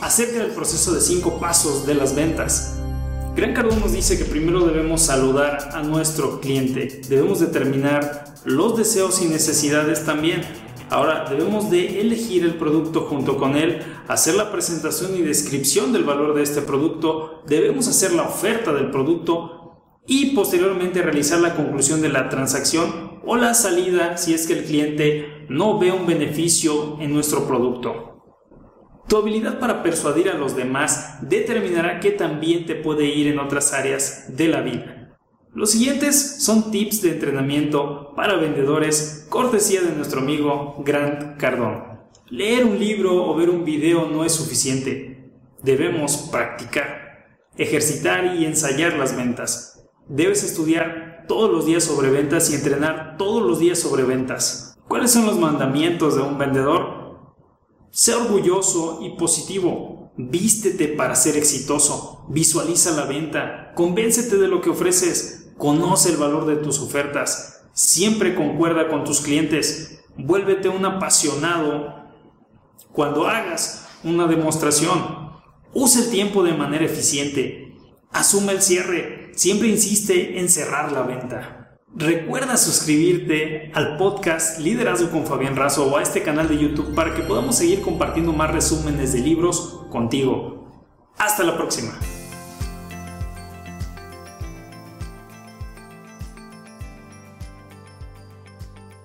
acerca del proceso de cinco pasos de las ventas. Gran Cardón nos dice que primero debemos saludar a nuestro cliente, debemos determinar los deseos y necesidades también. Ahora debemos de elegir el producto junto con él, hacer la presentación y descripción del valor de este producto, debemos hacer la oferta del producto y posteriormente realizar la conclusión de la transacción o la salida si es que el cliente no ve un beneficio en nuestro producto. Tu habilidad para persuadir a los demás determinará qué también te puede ir en otras áreas de la vida. Los siguientes son tips de entrenamiento para vendedores, cortesía de nuestro amigo Grant Cardone. Leer un libro o ver un video no es suficiente. Debemos practicar, ejercitar y ensayar las ventas. Debes estudiar todos los días sobre ventas y entrenar todos los días sobre ventas. ¿Cuáles son los mandamientos de un vendedor? Sé orgulloso y positivo. Vístete para ser exitoso. Visualiza la venta. Convéncete de lo que ofreces. Conoce el valor de tus ofertas. Siempre concuerda con tus clientes. Vuélvete un apasionado cuando hagas una demostración. Usa el tiempo de manera eficiente. Asume el cierre. Siempre insiste en cerrar la venta. Recuerda suscribirte al podcast Liderazgo con Fabián Razo o a este canal de YouTube para que podamos seguir compartiendo más resúmenes de libros contigo. Hasta la próxima.